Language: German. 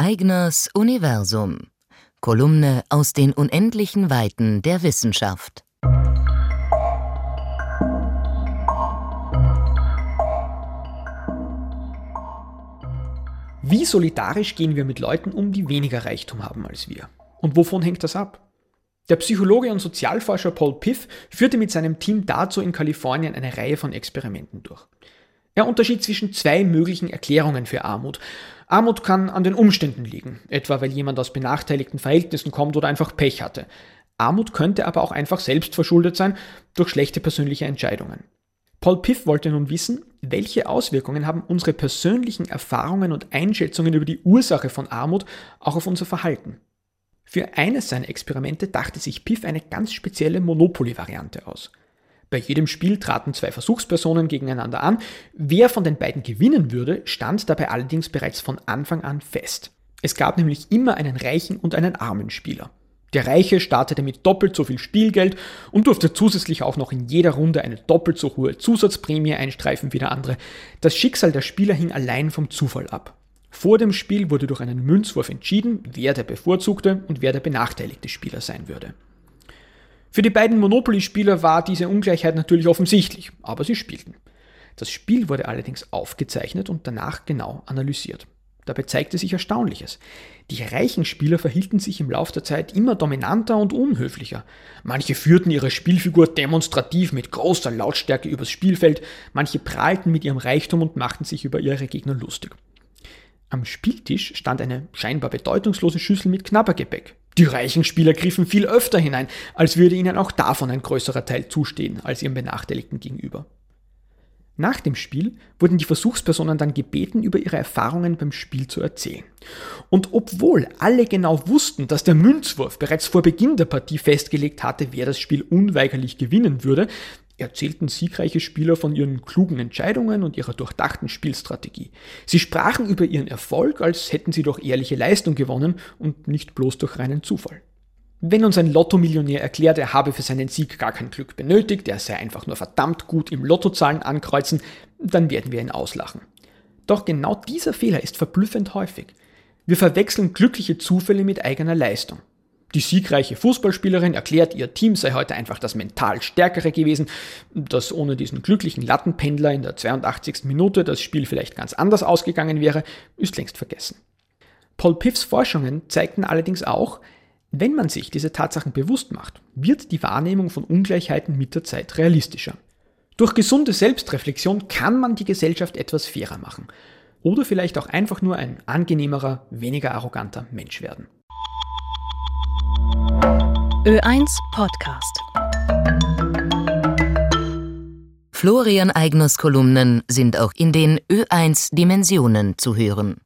Eigners Universum. Kolumne aus den unendlichen Weiten der Wissenschaft. Wie solidarisch gehen wir mit Leuten um, die weniger Reichtum haben als wir? Und wovon hängt das ab? Der Psychologe und Sozialforscher Paul Piff führte mit seinem Team dazu in Kalifornien eine Reihe von Experimenten durch. Er unterschied zwischen zwei möglichen Erklärungen für Armut. Armut kann an den Umständen liegen, etwa weil jemand aus benachteiligten Verhältnissen kommt oder einfach Pech hatte. Armut könnte aber auch einfach selbst verschuldet sein durch schlechte persönliche Entscheidungen. Paul Piff wollte nun wissen, welche Auswirkungen haben unsere persönlichen Erfahrungen und Einschätzungen über die Ursache von Armut auch auf unser Verhalten. Für eines seiner Experimente dachte sich Piff eine ganz spezielle Monopoly-Variante aus. Bei jedem Spiel traten zwei Versuchspersonen gegeneinander an. Wer von den beiden gewinnen würde, stand dabei allerdings bereits von Anfang an fest. Es gab nämlich immer einen reichen und einen armen Spieler. Der Reiche startete mit doppelt so viel Spielgeld und durfte zusätzlich auch noch in jeder Runde eine doppelt so hohe Zusatzprämie einstreifen wie der andere. Das Schicksal der Spieler hing allein vom Zufall ab. Vor dem Spiel wurde durch einen Münzwurf entschieden, wer der bevorzugte und wer der benachteiligte Spieler sein würde. Für die beiden Monopoly-Spieler war diese Ungleichheit natürlich offensichtlich, aber sie spielten. Das Spiel wurde allerdings aufgezeichnet und danach genau analysiert. Dabei zeigte sich Erstaunliches. Die reichen Spieler verhielten sich im Laufe der Zeit immer dominanter und unhöflicher. Manche führten ihre Spielfigur demonstrativ mit großer Lautstärke übers Spielfeld, manche prahlten mit ihrem Reichtum und machten sich über ihre Gegner lustig. Am Spieltisch stand eine scheinbar bedeutungslose Schüssel mit Knabbergebäck. Die reichen Spieler griffen viel öfter hinein, als würde ihnen auch davon ein größerer Teil zustehen als ihrem Benachteiligten gegenüber. Nach dem Spiel wurden die Versuchspersonen dann gebeten, über ihre Erfahrungen beim Spiel zu erzählen. Und obwohl alle genau wussten, dass der Münzwurf bereits vor Beginn der Partie festgelegt hatte, wer das Spiel unweigerlich gewinnen würde, erzählten siegreiche Spieler von ihren klugen Entscheidungen und ihrer durchdachten Spielstrategie. Sie sprachen über ihren Erfolg, als hätten sie durch ehrliche Leistung gewonnen und nicht bloß durch reinen Zufall. Wenn uns ein Lottomillionär erklärt, er habe für seinen Sieg gar kein Glück benötigt, er sei einfach nur verdammt gut im Lottozahlen ankreuzen, dann werden wir ihn auslachen. Doch genau dieser Fehler ist verblüffend häufig. Wir verwechseln glückliche Zufälle mit eigener Leistung. Die siegreiche Fußballspielerin erklärt, ihr Team sei heute einfach das mental stärkere gewesen, dass ohne diesen glücklichen Lattenpendler in der 82. Minute das Spiel vielleicht ganz anders ausgegangen wäre, ist längst vergessen. Paul Piffs Forschungen zeigten allerdings auch, wenn man sich diese Tatsachen bewusst macht, wird die Wahrnehmung von Ungleichheiten mit der Zeit realistischer. Durch gesunde Selbstreflexion kann man die Gesellschaft etwas fairer machen. Oder vielleicht auch einfach nur ein angenehmerer, weniger arroganter Mensch werden. Ö1 Podcast. Florian Eigners Kolumnen sind auch in den Ö1 Dimensionen zu hören.